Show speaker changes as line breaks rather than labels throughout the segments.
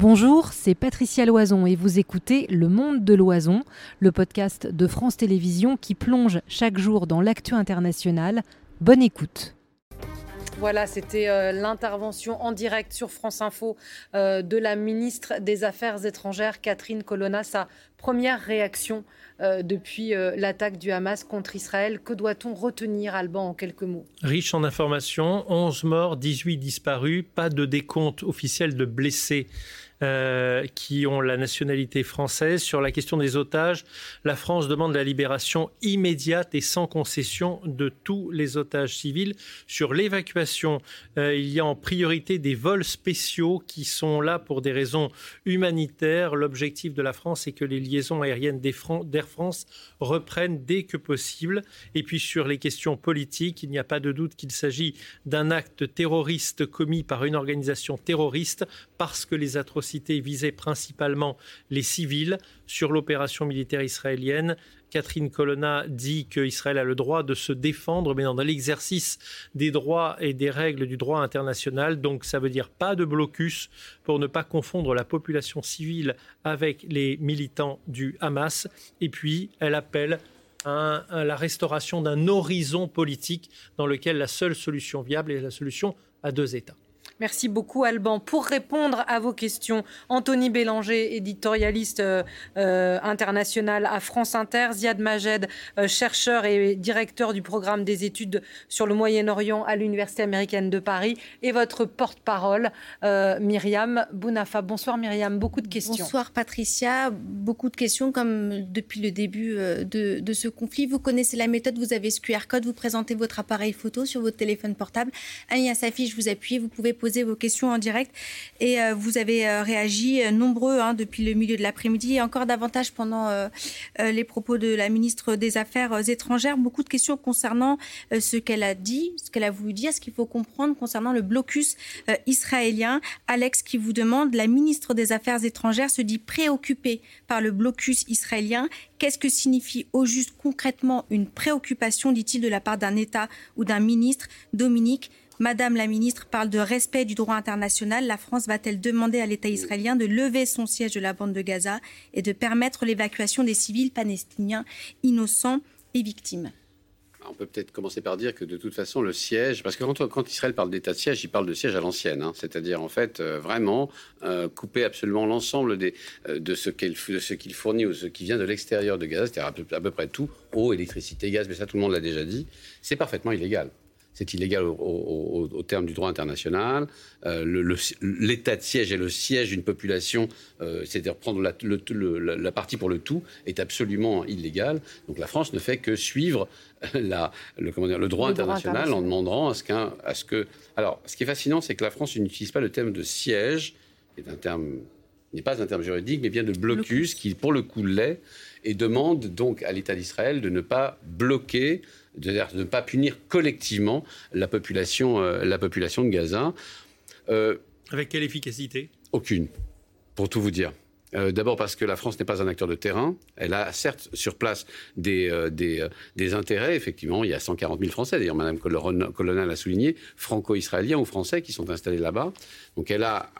Bonjour, c'est Patricia Loison et vous écoutez Le Monde de Loison, le podcast de France Télévisions qui plonge chaque jour dans l'actu international. Bonne écoute. Voilà, c'était euh, l'intervention en direct sur France Info euh, de la ministre des Affaires étrangères, Catherine Colonna, sa première réaction euh, depuis l'attaque du Hamas contre Israël. Que doit-on retenir, Alban, en quelques mots?
Riche en informations, 11 morts, 18 disparus, pas de décompte officiel de blessés. Euh, qui ont la nationalité française. Sur la question des otages, la France demande la libération immédiate et sans concession de tous les otages civils. Sur l'évacuation, euh, il y a en priorité des vols spéciaux qui sont là pour des raisons humanitaires. L'objectif de la France est que les liaisons aériennes d'Air France reprennent dès que possible. Et puis sur les questions politiques, il n'y a pas de doute qu'il s'agit d'un acte terroriste commis par une organisation terroriste parce que les atrocités visait principalement les civils. Sur l'opération militaire israélienne, Catherine Colonna dit qu'Israël a le droit de se défendre, mais dans l'exercice des droits et des règles du droit international. Donc ça veut dire pas de blocus pour ne pas confondre la population civile avec les militants du Hamas. Et puis elle appelle à la restauration d'un horizon politique dans lequel la seule solution viable est la solution à deux États.
Merci beaucoup, Alban. Pour répondre à vos questions, Anthony Bélanger, éditorialiste euh, euh, international à France Inter, Ziad Majed, euh, chercheur et directeur du programme des études sur le Moyen-Orient à l'Université américaine de Paris, et votre porte-parole, Myriam Bounafa. Bonsoir, Myriam. Beaucoup de questions.
Bonsoir, Patricia. Beaucoup de questions, comme depuis le début de, de ce conflit. Vous connaissez la méthode, vous avez ce QR code, vous présentez votre appareil photo sur votre téléphone portable. Un lien s'affiche, vous appuyez, vous pouvez poser vos questions en direct et euh, vous avez euh, réagi euh, nombreux hein, depuis le milieu de l'après-midi et encore davantage pendant les propos de la ministre des Affaires étrangères. Beaucoup de questions concernant ce qu'elle a dit, ce qu'elle a voulu dire, ce qu'il faut comprendre concernant le blocus israélien. Alex qui vous demande, la ministre des Affaires étrangères se dit préoccupée par le blocus israélien. Qu'est-ce que signifie au juste concrètement une préoccupation, dit-il, de la part d'un État ou d'un ministre? Dominique, Madame la ministre parle de respect du droit international. La France va-t-elle demander à l'État israélien de lever son siège de la bande de Gaza et de permettre l'évacuation des civils palestiniens innocents et victimes?
On peut peut-être commencer par dire que de toute façon, le siège, parce que quand, Israël parle d'état de siège, il parle de siège à l'ancienne, hein. c'est-à-dire en fait euh, vraiment euh, couper absolument l'ensemble euh, de ce qu'il fournit ou ce qui vient de l'extérieur de Gaza, c'est-à-dire à, peu près tout, eau, électricité, gaz, mais ça tout le monde l'a déjà dit, c'est parfaitement illégal c'est illégal au, terme du droit international. Euh, l'état de siège et le siège d'une population, euh, c'est-à-dire prendre la, partie pour le tout, est absolument illégal. Donc la France ne fait que suivre le, droit, international, en demandant à ce, à ce que... Alors, ce qui est fascinant, c'est que la France n'utilise pas le terme de siège, qui est un terme n'est pas un terme juridique, mais bien de blocus, qui pour le coup l'est, et demande donc à l'État d'Israël de ne pas bloquer de, ne pas punir collectivement la population, euh, la population de Gaza.
Euh, Avec quelle efficacité?
Aucune, pour tout vous dire. Euh, d'abord parce que la France n'est pas un acteur de terrain. Elle a certes sur place des, des, intérêts. Effectivement, il y a 140 000 Français. D'ailleurs, Mme Colonna l'a souligné, franco-israéliens ou français qui sont installés là-bas. Donc elle a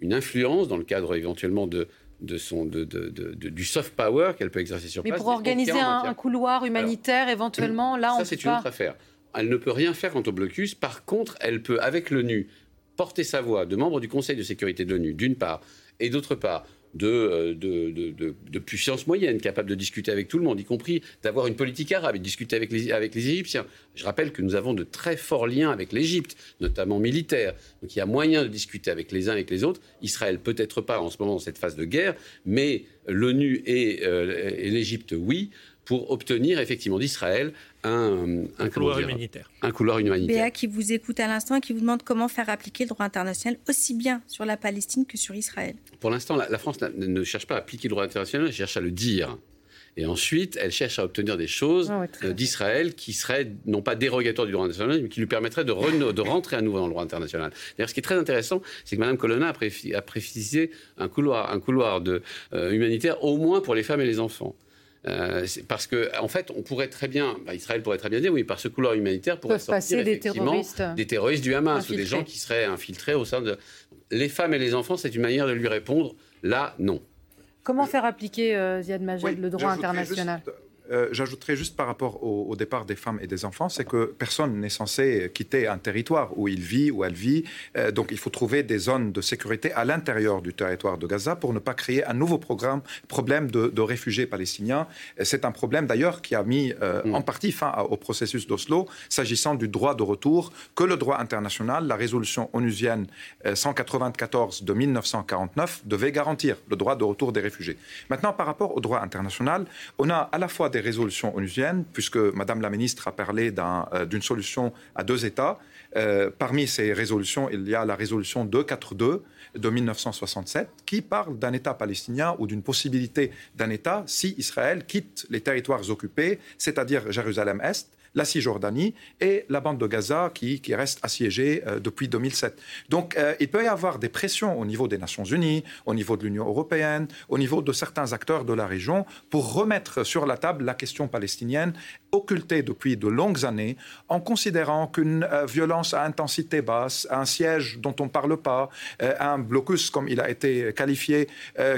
une influence dans le cadre éventuellement de, de son, de, du soft power qu'elle peut exercer sur place.
Mais pour organiser un, couloir humanitaire, éventuellement, là,
ça, c'est une autre affaire. Elle ne peut rien faire quant au blocus. Par contre, elle peut, avec l'ONU, porter sa voix de membre du Conseil de sécurité de l'ONU, d'une part, et d'autre part, euh, de, puissance moyenne, capable de discuter avec tout le monde, y compris d'avoir une politique arabe et de discuter avec les, Égyptiens. Je rappelle que nous avons de très forts liens avec l'Égypte, notamment militaires. Donc il y a moyen de discuter avec les uns et avec les autres. Israël peut-être pas en ce moment dans cette phase de guerre, mais l'ONU et, euh, et l'Égypte, oui pour obtenir effectivement d'Israël un,
un, couloir humanitaire.
Un couloir humanitaire.
Béa qui vous écoute à l'instant et qui vous demande comment faire appliquer le droit international aussi bien sur la Palestine que sur Israël.
Pour l'instant, la, France ne cherche pas à appliquer le droit international, elle cherche à le dire. Et ensuite, elle cherche à obtenir des choses ah euh, d'Israël qui seraient non pas dérogatoires du droit international, mais qui lui permettraient de, de rentrer à nouveau dans le droit international. D'ailleurs, ce qui est très intéressant, c'est que Mme Colonna a, précisé un couloir, un couloir de, euh, humanitaire au moins pour les femmes et les enfants. Euh, parce que, en fait, on pourrait très bien, bah, Israël pourrait très bien dire, oui, par ce couloir humanitaire pourrait sortir
des terroristes,
des terroristes du Hamas ou des gens qui seraient infiltrés au sein de. les femmes et les enfants, c'est une manière de lui répondre. Là, non.
Comment faire appliquer, euh, Ziad Majed, le droit international?
Euh, j'ajouterais juste par rapport au, départ des femmes et des enfants, c'est que personne n'est censé quitter un territoire où il vit, où elle vit. Euh, donc il faut trouver des zones de sécurité à l'intérieur du territoire de Gaza pour ne pas créer un nouveau programme, problème de, réfugiés palestiniens. C'est un problème d'ailleurs qui a mis euh, mm. en partie fin au processus d'Oslo, s'agissant du droit de retour que le droit international, la résolution onusienne 194 de 1949, devait garantir, le droit de retour des réfugiés. Maintenant, par rapport au droit international, on a à la fois des résolutions onusiennes, puisque Madame la ministre a parlé euh, d'une solution à deux États. Euh, parmi ces résolutions, il y a la résolution 242 de 1967 qui parle d'un État palestinien ou d'une possibilité d'un État si Israël quitte les territoires occupés, c'est-à-dire Jérusalem-Est, la Cisjordanie et la bande de Gaza qui, reste assiégée euh, depuis 2007. Donc euh, il peut y avoir des pressions au niveau des Nations Unies, au niveau de l'Union européenne, au niveau de certains acteurs de la région pour remettre sur la table la question palestinienne occultée depuis de longues années en considérant qu'une euh, violence à intensité basse, un siège dont on ne parle pas, un blocus comme il a été qualifié,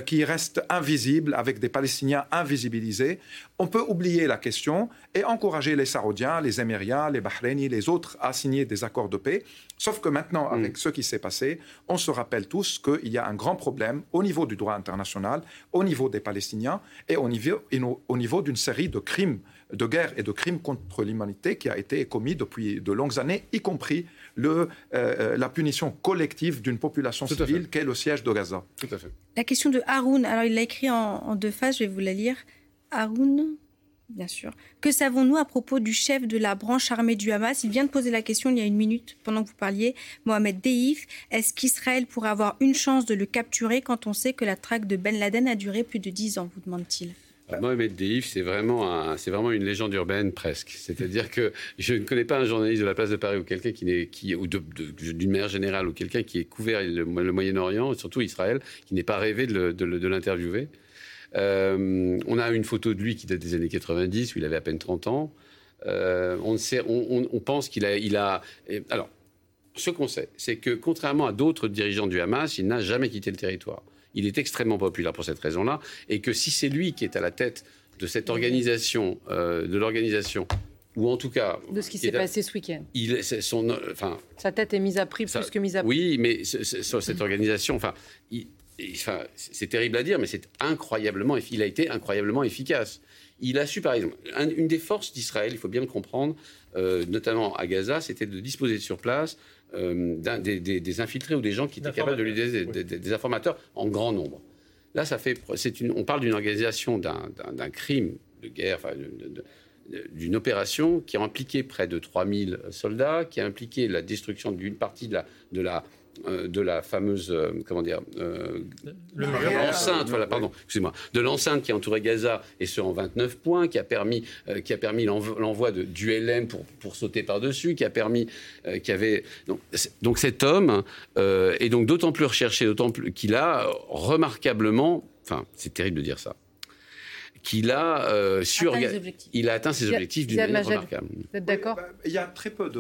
qui reste invisible avec des Palestiniens invisibilisés, on peut oublier la question et encourager les Saoudiens, les Émiriens, les Bahrainis, les autres à signer des accords de paix. Sauf que maintenant, mm. avec ce qui s'est passé, on se rappelle tous qu'il y a un grand problème au niveau du droit international, au niveau des Palestiniens et au niveau, au niveau d'une série de crimes de guerre et de crimes contre l'humanité qui a été commis depuis de longues années, y compris le, euh, euh, la punition collective d'une population civile qu'est le siège de Gaza.
Tout à fait. La question de Haroun, alors il l'a écrit en, en deux phases, je vais vous la lire. Haroun, bien sûr. Que savons-nous à propos du chef de la branche armée du Hamas? Il vient de poser la question il y a une minute pendant que vous parliez, Mohamed Deif. Est-ce qu'Israël pourrait avoir une chance de le capturer quand on sait que la traque de Ben Laden a duré plus de dix ans vous demande-t-il?
Mohamed Deif, c'est vraiment, c'est vraiment une légende urbaine presque. C'est-à-dire que je ne connais pas un journaliste de la place de Paris ou quelqu'un qui n'est, qui, ou d'une manière générale, ou quelqu'un qui ait couvert le, Moyen-Orient, surtout Israël, qui n'ait pas rêvé de l'interviewer. Euh, on a une photo de lui qui date des années 90, où il avait à peine 30 ans. Euh, on, sait, on, pense qu'il a, il a. Alors, ce qu'on sait, c'est que contrairement à d'autres dirigeants du Hamas, il n'a jamais quitté le territoire. Il est extrêmement populaire pour cette raison-là, et que si c'est lui qui est à la tête de cette organisation, euh, de l'organisation, ou en tout cas
de ce qui s'est passé ce week-end.
Il, son, enfin,
sa tête est mise à prix plus que mise à prix.
Oui, mais sur cette organisation, enfin, il, c'est terrible à dire, mais c'est incroyablement, il a été incroyablement efficace. Il a su, par exemple, une des forces d'Israël, il faut bien le comprendre, euh, notamment à Gaza, c'était de disposer sur place euh, des, infiltrés ou des gens qui étaient capables de lui donner des, informateurs en grand nombre. Là, ça fait, une, on parle d'une organisation d'un crime de guerre, d'une opération qui a impliqué près de 3000 soldats, qui a impliqué la destruction d'une partie de la, de la euh, de la fameuse, euh, comment dire, euh, l'enceinte, voilà, pardon, excusez-moi, de l'enceinte qui entourait Gaza et ce en 29 points, qui a permis, qui a permis l'envoi de du LM pour, pour sauter par-dessus, qui a permis, qui avait donc, donc cet homme est donc d'autant plus recherché, d'autant plus qu'il a remarquablement, enfin c'est terrible de dire ça, qu'il a, euh, sur... il a atteint ses objectifs d'une manière remarquable.
Vous êtes d'accord bah,
Il y a très peu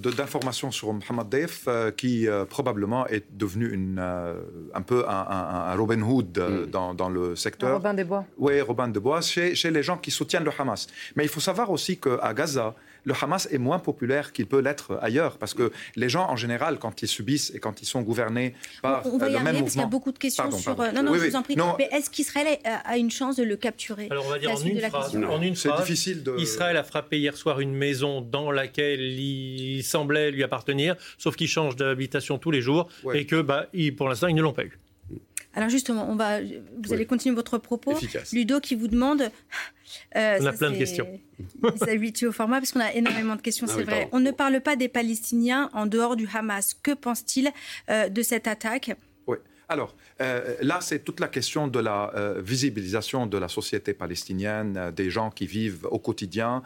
d'informations sur Mohamed Deif, euh, qui euh, probablement est devenu une, un peu un, Robin Hood mm. dans, dans, le secteur.
Robin des Bois.
Oui, Robin des Bois, chez, chez les gens qui soutiennent le Hamas. Mais il faut savoir aussi qu'à Gaza, le Hamas est moins populaire qu'il peut l'être ailleurs, parce que les gens, en général, quand ils subissent et quand ils sont gouvernés par
on, va y arriver, Parce qu'il y a beaucoup de questions sur... Euh, non, non, je vous en prie. Mais est-ce qu'Israël a une chance de le capturer
Alors, on va dire en une, phrase, en une phrase. difficile de... Israël a frappé hier soir une maison dans laquelle il semblait lui appartenir, sauf qu'il change d'habitation tous les jours et que, bah, pour l'instant, ils ne l'ont pas eu.
Alors justement, on va, vous allez continuer votre propos. Ludo qui vous demande.
Euh, on a plein de questions.
Il s'habitue au format parce qu'on a énormément de questions, ah c'est vrai. On ne parle pas des Palestiniens en dehors du Hamas. Que pense-t-il euh, de cette attaque?
Alors, euh, là, c'est toute la question de la euh, visibilisation de la société palestinienne, euh, des gens qui vivent au quotidien,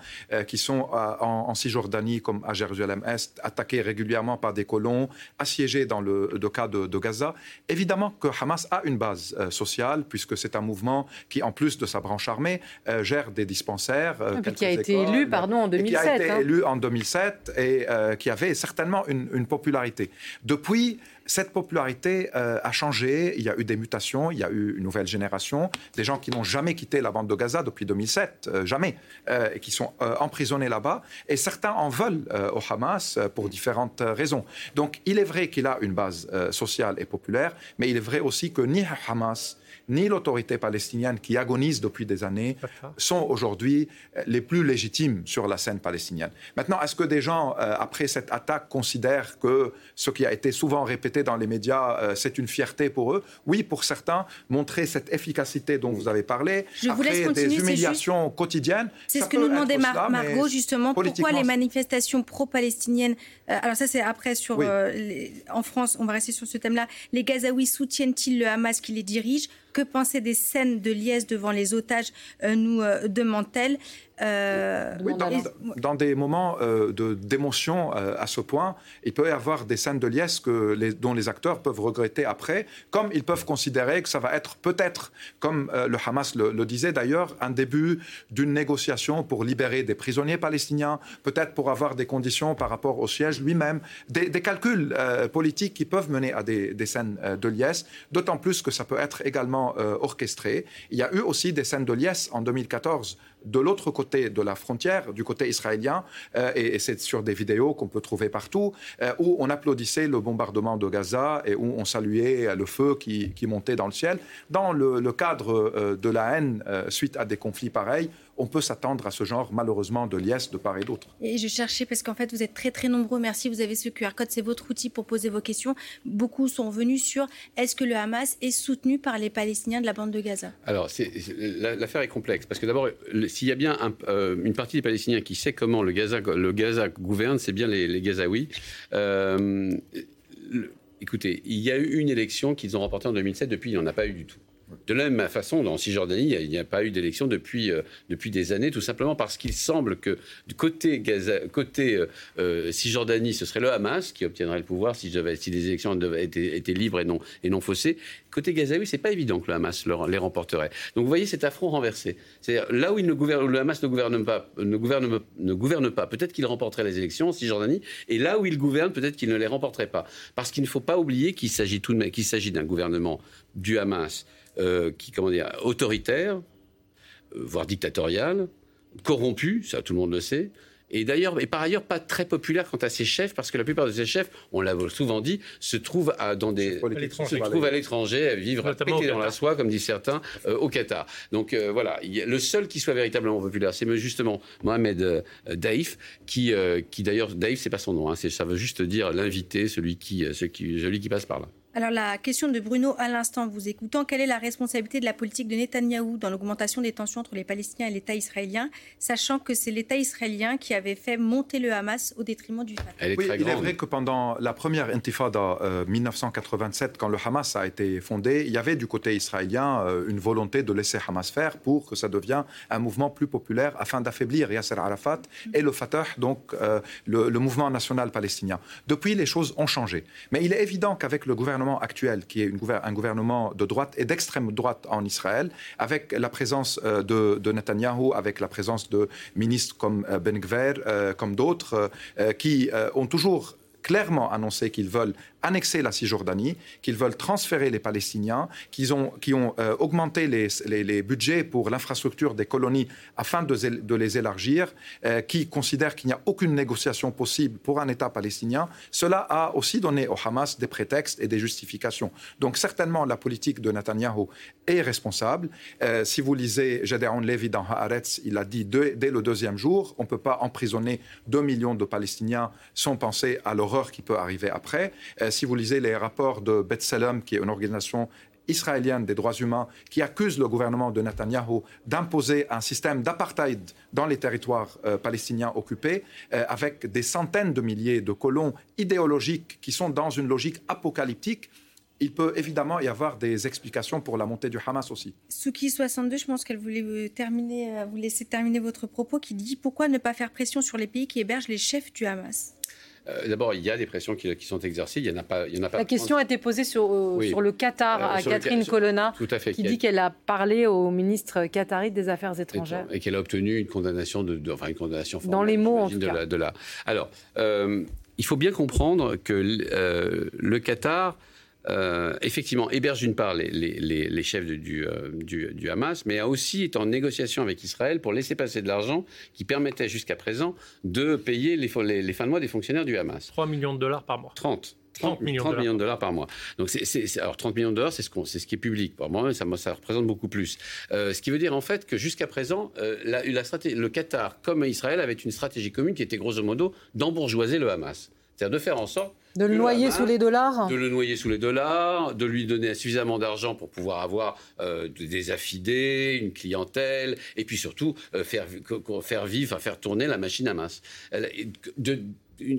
qui sont en, Cisjordanie comme à Jérusalem-Est, attaqués régulièrement par des colons, assiégés dans le, cas de, Gaza. Évidemment que Hamas a une base sociale, puisque c'est un mouvement qui, en plus de sa branche armée, gère des dispensaires.
Ah, qui a été élu, pardon, en 2007.
qui a été hein. élu en 2007 et qui avait certainement une, une popularité. Depuis, cette popularité euh, a changé. Il y a eu des mutations, il y a eu une nouvelle génération, des gens qui n'ont jamais quitté la bande de Gaza depuis 2007, euh, jamais, euh, et qui sont emprisonnés là-bas. Et certains en veulent au Hamas pour différentes raisons. Donc il est vrai qu'il a une base sociale et populaire, mais il est vrai aussi que ni Hamas ni l'autorité palestinienne qui agonise depuis des années sont aujourd'hui euh, les plus légitimes sur la scène palestinienne. Maintenant, est-ce que des gens, euh, après cette attaque, considèrent que ce qui a été souvent répété dans les médias, euh, c'est une fierté pour eux? Oui, pour certains, montrer cette efficacité dont vous avez parlé,
Je après
des humiliations quotidiennes.
C'est ce que nous demandait Margot, justement. Pourquoi les manifestations pro-palestiniennes Alors ça, c'est après sur... en France, on va rester sur ce thème-là. Les Gazaouis soutiennent-ils le Hamas qui les dirige? Que penser des scènes de liesse devant les otages, euh, nous euh, demande-t-elle.
Euh, dans, des moments euh, d'émotion euh, à ce point, il peut y avoir des scènes de liesse que les, dont les acteurs peuvent regretter après, comme ils peuvent considérer que ça va être peut-être, comme le Hamas le, disait d'ailleurs, un début d'une négociation pour libérer des prisonniers palestiniens, peut-être pour avoir des conditions par rapport au siège lui-même, des, calculs politiques qui peuvent mener à des, des scènes de liesse, d'autant plus que ça peut être également orchestré. Il y a eu aussi des scènes de liesse en 2014 de l'autre côté de la frontière, du côté israélien, euh, et, c'est sur des vidéos qu'on peut trouver partout, euh, où on applaudissait le bombardement de Gaza et où on saluait le feu qui, montait dans le ciel. Dans le, cadre euh, de la haine suite à des conflits pareils, on peut s'attendre à ce genre, malheureusement, de liesse de part et d'autre.
Et je cherchais, parce qu'en fait, vous êtes très, très nombreux. Merci, vous avez ce QR code, c'est votre outil pour poser vos questions. Beaucoup sont venus sur est-ce que le Hamas est soutenu par les Palestiniens de la bande de Gaza?
Alors, l'affaire est complexe, parce que d'abord, s'il y a bien euh, une partie des Palestiniens qui sait comment le Gaza, le Gaza gouverne, c'est bien les, Gazaouis. Euh, écoutez, il y a eu une élection qu'ils ont remportée en 2007, depuis il n'y en a pas eu du tout. De la même façon, en Cisjordanie, il n'y a, pas eu d'élection depuis, euh, depuis des années, tout simplement parce qu'il semble que du côté, côté euh, euh, Cisjordanie, ce serait le Hamas qui obtiendrait le pouvoir si, si les élections étaient, libres et non, et non faussées. Côté Gazaoui, c'est pas évident que le Hamas les remporterait. Donc vous voyez cet affront renversé. C'est là où, le Hamas ne gouverne pas. Peut-être qu'il remporterait les élections en Cisjordanie, et là où il gouverne, peut-être qu'il ne les remporterait pas. Parce qu'il ne faut pas oublier qu'il s'agit d'un gouvernement du Hamas euh, qui, comment dire, autoritaire, euh, voire dictatorial, corrompu, ça tout le monde le sait, et d'ailleurs, et par ailleurs, pas très populaire quant à ses chefs, parce que la plupart de ses chefs, on l'a souvent dit, se trouvent à, dans des, se trouvent à l'étranger, à vivre à péter dans la soie, comme disent certains, euh, au Qatar. Donc voilà, le seul qui soit véritablement populaire, c'est justement Mohamed Daïf, qui, qui d'ailleurs, Daïf, c'est pas son nom, hein, ça veut juste dire l'invité, celui qui, celui qui passe par là.
Alors la question de Bruno à l'instant, vous écoutant, quelle est la responsabilité de la politique de Netanyahou dans l'augmentation des tensions entre les Palestiniens et l'État israélien, sachant que c'est l'État israélien qui avait fait monter le Hamas au détriment du Fatah?
Oui, Il est vrai que pendant la première intifada euh, 1987, quand le Hamas a été fondé, il y avait du côté israélien euh, une volonté de laisser Hamas faire pour que ça devienne un mouvement plus populaire afin d'affaiblir Yasser Arafat et le Fatah, donc euh, le, le mouvement national palestinien. Depuis, les choses ont changé. Mais il est évident qu'avec le gouvernement actuel, qui est un gouvernement de droite et d'extrême droite en Israël, avec la présence euh, de, Netanyahou, avec la présence de ministres comme euh, Ben Gver, euh, comme d'autres, qui ont toujours clairement annoncé qu'ils veulent annexer la Cisjordanie, qu'ils veulent transférer les Palestiniens, qu'ils ont, qui ont euh, augmenté les, budgets pour l'infrastructure des colonies afin de, les élargir, euh, qui considèrent qu'il n'y a aucune négociation possible pour un État palestinien, cela a aussi donné au Hamas des prétextes et des justifications. Donc certainement la politique de Netanyahou est responsable. Euh, si vous lisez Gedeon Levy dans Haaretz, il a dit dès le deuxième jour, on ne peut pas emprisonner 2 millions de Palestiniens sans penser à l'horreur qui peut arriver après. Euh, si vous lisez les rapports de B'Tselem, qui est une organisation israélienne des droits humains qui accuse le gouvernement de Netanyahou d'imposer un système d'apartheid dans les territoires euh, palestiniens occupés, euh, avec des centaines de milliers de colons idéologiques qui sont dans une logique apocalyptique. Il peut évidemment y avoir des explications pour la montée du Hamas aussi.
Souki 62, je pense qu'elle voulait terminer, vous laisser terminer votre propos, qui dit pourquoi ne pas faire pression sur les pays qui hébergent les chefs du Hamas?
Euh, d'abord, il y a des pressions qui, sont exercées. Il y en a pas. Il y en a pas
La question a été posée sur, euh, sur le Qatar euh, à Catherine Colonna, qui dit qu'elle a parlé au ministre qatari des Affaires étrangères
et, qu'elle a obtenu une condamnation de, enfin une condamnation
dans les mots en tout
de
cas.
La, de la... Alors il faut bien comprendre que le Qatar euh, effectivement, héberge d'une part les, chefs euh, du, Hamas, mais a aussi été en négociation avec Israël pour laisser passer de l'argent qui permettait jusqu'à présent de payer les, fins de mois des fonctionnaires du Hamas.
3 millions de dollars par mois.
30. 30, millions, de dollars par mois. Donc, c'est, alors 30 millions de dollars, c'est ce, c'est ce qui est public. Pour moi, ça, ça représente beaucoup plus. Euh, ce qui veut dire en fait que jusqu'à présent, la, le Qatar, comme Israël, avait une stratégie commune qui était grosso modo d'embourgeoiser le Hamas. C'est-à-dire de faire en sorte
de le noyer sous les dollars
De le noyer sous les dollars, de lui donner suffisamment d'argent pour pouvoir avoir euh, des affidés, une clientèle, et puis surtout euh, faire, faire vivre, faire tourner la machine à masse. De,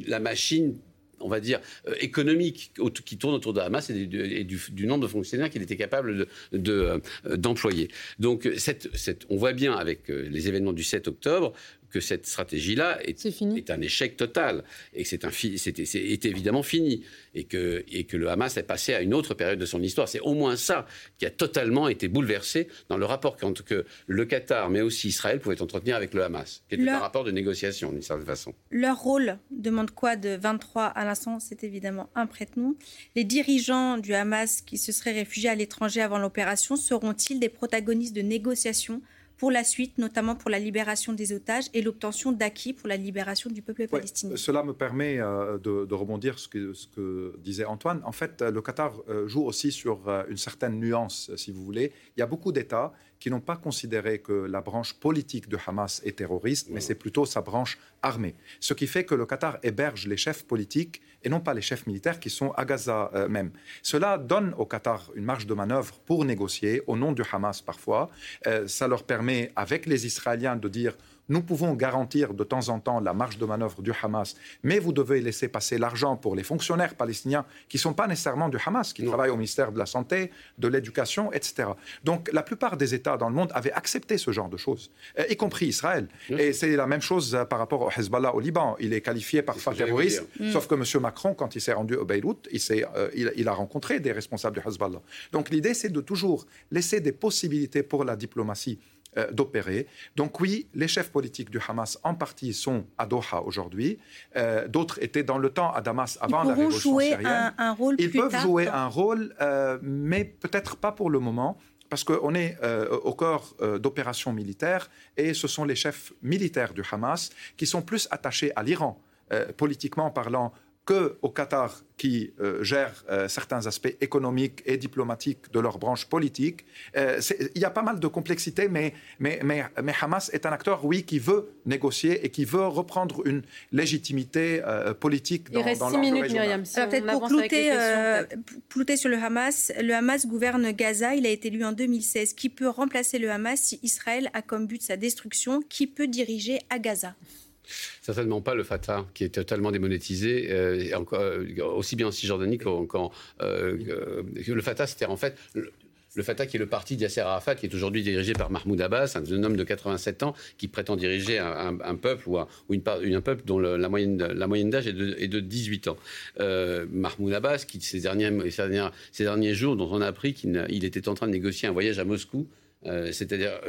la machine on va dire, euh, économique qui tourne autour de Hamas et, du, nombre de fonctionnaires qu'il était capable d'employer. De, Donc, cette, cette, on voit bien avec les événements du 7 octobre que cette stratégie-là est, est, un échec total et que c'est est, évidemment fini et que, et que le Hamas est passé à une autre période de son histoire. C'est au moins ça qui a totalement été bouleversé dans le rapport que le Qatar, mais aussi Israël, pouvaient entretenir avec le Hamas, qui était un rapport de négociation d'une certaine façon.
Leur rôle demande quoi de 23 à l'instant? C'est évidemment un prête-nom. Les dirigeants du Hamas qui se seraient réfugiés à l'étranger avant l'opération seront-ils des protagonistes de négociations pour la suite, notamment pour la libération des otages et l'obtention d'acquis pour la libération du peuple palestinien.
Cela me permet euh, de, rebondir sur ce que, ce que disait Antoine. En fait, le Qatar euh, joue aussi sur euh, une certaine nuance, si vous voulez. Il y a beaucoup d'États qui n'ont pas considéré que la branche politique de Hamas est terroriste, mais c'est plutôt sa branche armée. Ce qui fait que le Qatar héberge les chefs politiques et non pas les chefs militaires qui sont à Gaza euh, même. Cela donne au Qatar une marge de manœuvre pour négocier, au nom du Hamas parfois. Euh, ça leur permet, avec les Israéliens, de dire nous pouvons garantir de temps en temps la marge de manœuvre du Hamas, mais vous devez laisser passer l'argent pour les fonctionnaires palestiniens qui ne sont pas nécessairement du Hamas, qui travaillent au ministère de la Santé, de l'Éducation, etc. Donc la plupart des États dans le monde avaient accepté ce genre de choses, euh, y compris Israël. Et c'est la même chose euh, par rapport au Hezbollah au Liban. Il est qualifié parfois terroriste, mm. sauf que M. Macron, quand il s'est rendu au Beyrouth, il, euh, il, il a rencontré des responsables du Hezbollah. Donc l'idée, c'est de toujours laisser des possibilités pour la diplomatie euh, d'opérer. Donc oui, les chefs politiques du Hamas en partie sont à Doha aujourd'hui. Euh, d'autres étaient dans le temps à Damas avant la révolution
jouer
syrienne.
Un, un rôle
Ils peuvent jouer un rôle, euh, mais peut-être pas pour le moment. Parce qu'on est au cœur d'opérations militaires et ce sont les chefs militaires du Hamas qui sont plus attachés à l'Iran, politiquement parlant, qu'au Qatar qui euh, gère euh, certains aspects économiques et diplomatiques de leur branche politique. Euh, il y a pas mal de complexité, mais, mais, mais, Hamas est un acteur, oui, qui veut négocier et qui veut reprendre une légitimité politique
dans, Il reste six minutes, Myriam.
peut-être pour clouter, clouter, sur le Hamas, le Hamas gouverne Gaza, il a été élu en 2016. Qui peut remplacer le Hamas si Israël a comme but sa destruction? Qui peut diriger à Gaza?
Certainement pas le Fatah, qui est totalement démonétisé, euh, euh, aussi bien en Cisjordanie qu'en. Euh, le Fatah, c'était en fait. Le, Fatah, qui est le parti d'Yasser Arafat, qui est aujourd'hui dirigé par Mahmoud Abbas, un homme de 87 ans qui prétend diriger un, peuple ou, un, une, un, peuple dont la moyenne, la moyenne d'âge est de, est de, 18 ans. Mahmoud Abbas, qui ces derniers, ces, derniers, ces derniers jours, dont on a appris qu'il était en train de négocier un voyage à Moscou, c'est-à-dire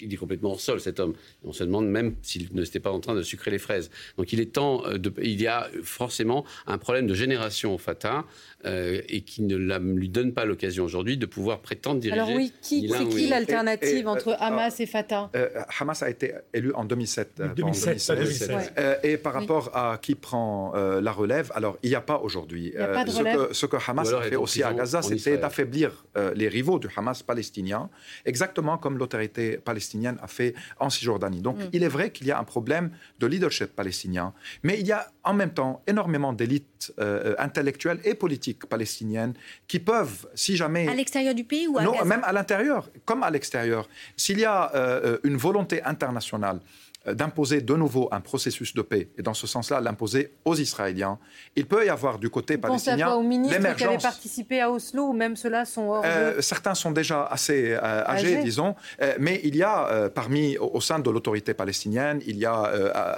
il est complètement hors sol, cet homme. On se demande même s'il ne s'était pas en train de sucrer les fraises. Donc il est temps euh, de. Il y a forcément un problème de génération au Fatah euh, et qui ne lui donne pas l'occasion aujourd'hui de pouvoir prétendre diriger.
Alors oui, qui, c'est qui l'alternative entre Hamas et Fatah
euh, Hamas a été élu en 2007.
2007, 2016.
et par rapport à qui prend la relève, alors il n'y a pas aujourd'hui.
ce,
que, ce que Hamas a fait aussi à Gaza, c'était d'affaiblir les rivaux du Hamas palestinien, exactement comme l'autorité palestinienne a fait en Cisjordanie. Donc mm. il est vrai qu'il y a un problème de leadership palestinien, mais il y a en même temps énormément d'élites euh, intellectuelles et politiques palestiniennes qui peuvent, si jamais...
À l'extérieur du pays ou à
Non, même à l'intérieur, comme à l'extérieur. S'il y a euh, une volonté internationale euh, d'imposer de nouveau un processus de paix, et dans ce sens-là, l'imposer aux Israéliens. Il peut y avoir du côté Vous palestinien.
Pensez à aux ministres qui avaient participé à Oslo, ou même ceux-là sont hors
euh, Certains sont déjà assez euh, âgés, disons, mais il y a parmi, au, sein de l'autorité palestinienne, il y a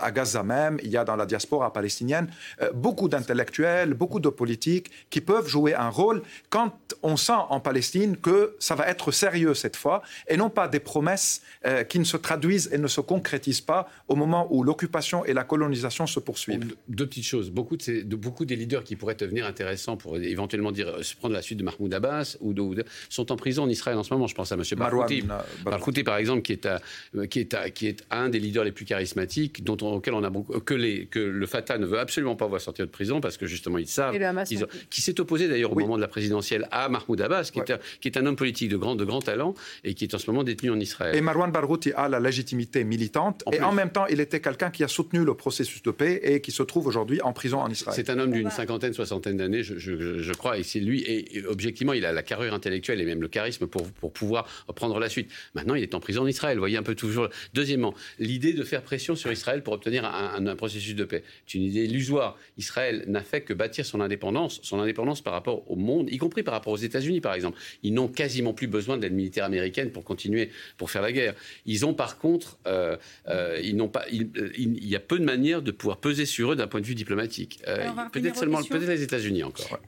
à Gaza même, il y a dans la diaspora palestinienne, beaucoup d'intellectuels, beaucoup de politiques qui peuvent jouer un rôle quand on sent en Palestine que ça va être sérieux cette fois, et non pas des promesses qui ne se traduisent et ne se concrétisent pas au moment où l'occupation et la colonisation se poursuivent.
Deux petites choses. Beaucoup, de, de beaucoup des leaders qui pourraient devenir intéressants pour éventuellement dire, se prendre la suite de Mahmoud Abbas ou de, sont en prison en Israël en ce moment. Je pense à M. Barghouti, Barghouti par exemple, qui est, à, qui, est qui est un des leaders les plus charismatiques, dont on, auquel on a beaucoup, que, les, que le Fatah ne veut absolument pas voir sortir de prison parce que justement ils savent. qui s'est opposé d'ailleurs au moment de la présidentielle à Mahmoud Abbas, qui, est un, qui, est un, homme politique de grand, de grand talent et qui est en ce moment détenu en Israël.
Et Marwan Barghouti a la légitimité militante et en même temps il était quelqu'un qui a soutenu le processus de paix et qui se trouve aujourd'hui en prison en Israël.
C'est un homme d'une cinquantaine, soixantaine d'années, je, je, crois, et c'est lui. Et, objectivement, il a la carrure intellectuelle et même le charisme pour, pour pouvoir prendre la suite. Maintenant, il est en prison en Israël. Vous voyez un peu toujours. Deuxièmement, l'idée de faire pression sur Israël pour obtenir un, un, processus de paix. C'est une idée illusoire. Israël n'a fait que bâtir son indépendance, son indépendance par rapport au monde, y compris par rapport aux États-Unis, par exemple. Ils n'ont quasiment plus besoin de l'aide militaire américaine pour continuer, pour faire la guerre. Ils ont par contre, euh, euh, ils n'ont pas, il, y a peu de manières de pouvoir peser sur eux d'un point de vue diplomatique. Euh, peut-être seulement, peut-être les États-Unis encore.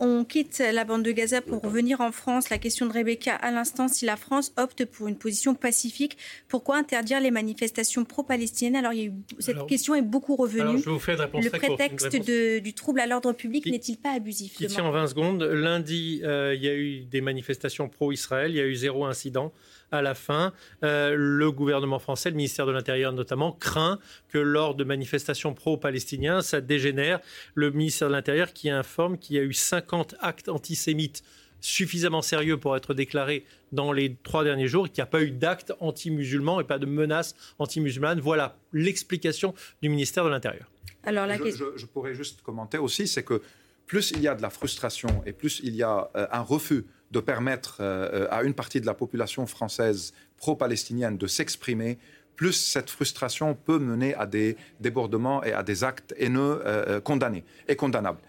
on quitte la bande de Gaza pour revenir en France. La question de Rebecca à l'instant, si la France opte pour une position pacifique, pourquoi interdire les manifestations pro-palestiniennes? Alors, il y a eu, cette question est beaucoup revenue.
je vous fais une réponse
Le prétexte du trouble à l'ordre public n'est-il pas abusif
Qui tient en 20 secondes. Lundi, il y a eu des manifestations pro-Israël. Il y a eu zéro incident à la fin. Euh, le gouvernement français, le ministère de l'Intérieur notamment, craint que lors de manifestations pro-palestiniens, ça dégénère. Le ministère de l'Intérieur qui informe qu'il y a eu 50 actes antisémites suffisamment sérieux pour être déclarés dans les trois derniers jours et qu'il n'y a pas eu d'actes anti-musulmans et pas de menaces anti-musulmanes. Voilà l'explication du ministère de l'Intérieur.
Alors je, pourrais juste commenter aussi, c'est que plus il y a de la frustration et plus il y a euh, un refus de permettre euh, à une partie de la population française pro-palestinienne de s'exprimer, plus cette frustration peut mener à des débordements et à des actes haineux euh, euh, condamnés et condamnables.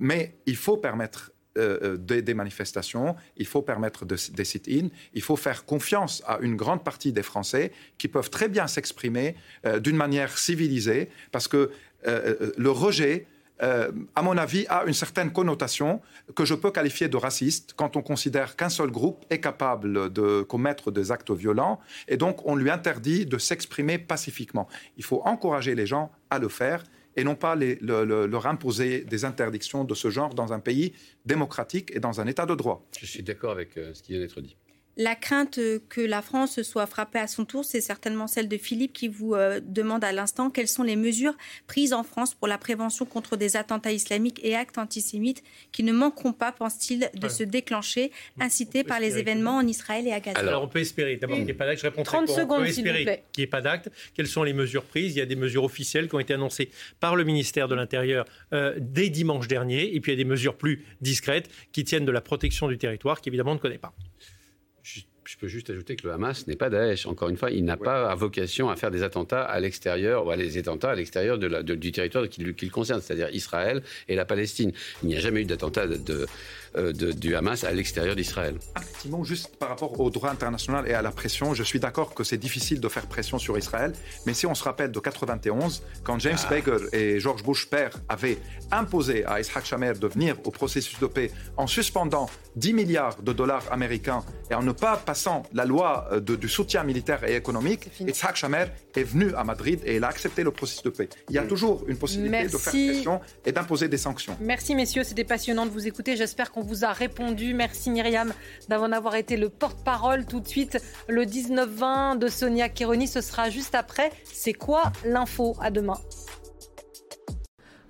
mais il faut permettre des, manifestations, il faut permettre des sit-ins, il faut faire confiance à une grande partie des Français qui peuvent très bien s'exprimer d'une manière civilisée, parce que le rejet euh, à mon avis, a une certaine connotation que je peux qualifier de raciste quand on considère qu'un seul groupe est capable de commettre des actes violents et donc on lui interdit de s'exprimer pacifiquement. Il faut encourager les gens à le faire et non pas leur imposer des interdictions de ce genre dans un pays démocratique et dans un état de droit.
Je suis d'accord avec euh, ce qui vient d'être dit.
La crainte que la France soit frappée à son tour, c'est certainement celle de Philippe qui vous euh, demande à l'instant quelles sont les mesures prises en France pour la prévention contre des attentats islamiques et actes antisémites qui ne manqueront pas, pense-t-il, de se déclencher, incités par les événements en Israël et à Gaza.
Alors on peut espérer, d'abord qu'il n'y ait pas d'acte, je réponds
30 secondes,
on peut espérer qu'il n'y ait pas d'acte. Quelles sont les mesures prises? Il y a des mesures officielles qui ont été annoncées par le ministère de l'Intérieur euh, dès dimanche dernier, et puis il y a des mesures plus discrètes qui tiennent de la protection du territoire, qu'évidemment on ne connaît pas
je peux juste ajouter que le Hamas n'est pas Daesh. Encore une fois, il n'a pas vocation à faire des attentats à l'extérieur, ou à des attentats à l'extérieur de du territoire qui, qui le concerne, c'est-à-dire Israël et la Palestine. Il n'y a jamais eu d'attentat de, euh, du Hamas à l'extérieur d'Israël.
Simon, juste par rapport au droit international et à la pression, je suis d'accord que c'est difficile de faire pression sur Israël, mais si on se rappelle de 91, quand James ah. Baker et George Bush père avaient imposé à Ishaq Shamer de venir au processus de paix en suspendant 10 milliards de dollars américains et en ne pas passant la loi euh, du soutien militaire et économique, Ishaq Shamer est venu à Madrid et il a accepté le processus de paix. Il y a mm. toujours une possibilité de faire pression et d'imposer des sanctions.
Merci messieurs, c'était passionnant de vous écouter. J'espère qu'on vous a répondu. Merci Myriam d'en avoir été le porte-parole. Tout de suite, le 19-20 de Sonia Kironi, ce sera juste après. C'est quoi l'info? À demain.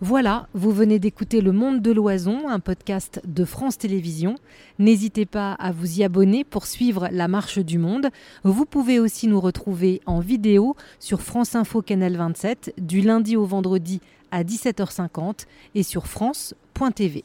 Voilà, vous venez d'écouter Le Monde de l'Oison, un podcast de France Télévisions. N'hésitez pas à vous y abonner pour suivre la marche du monde. Vous pouvez aussi nous retrouver en vidéo sur France Info Canal 27 du lundi au vendredi à 17h50 et sur France.tv.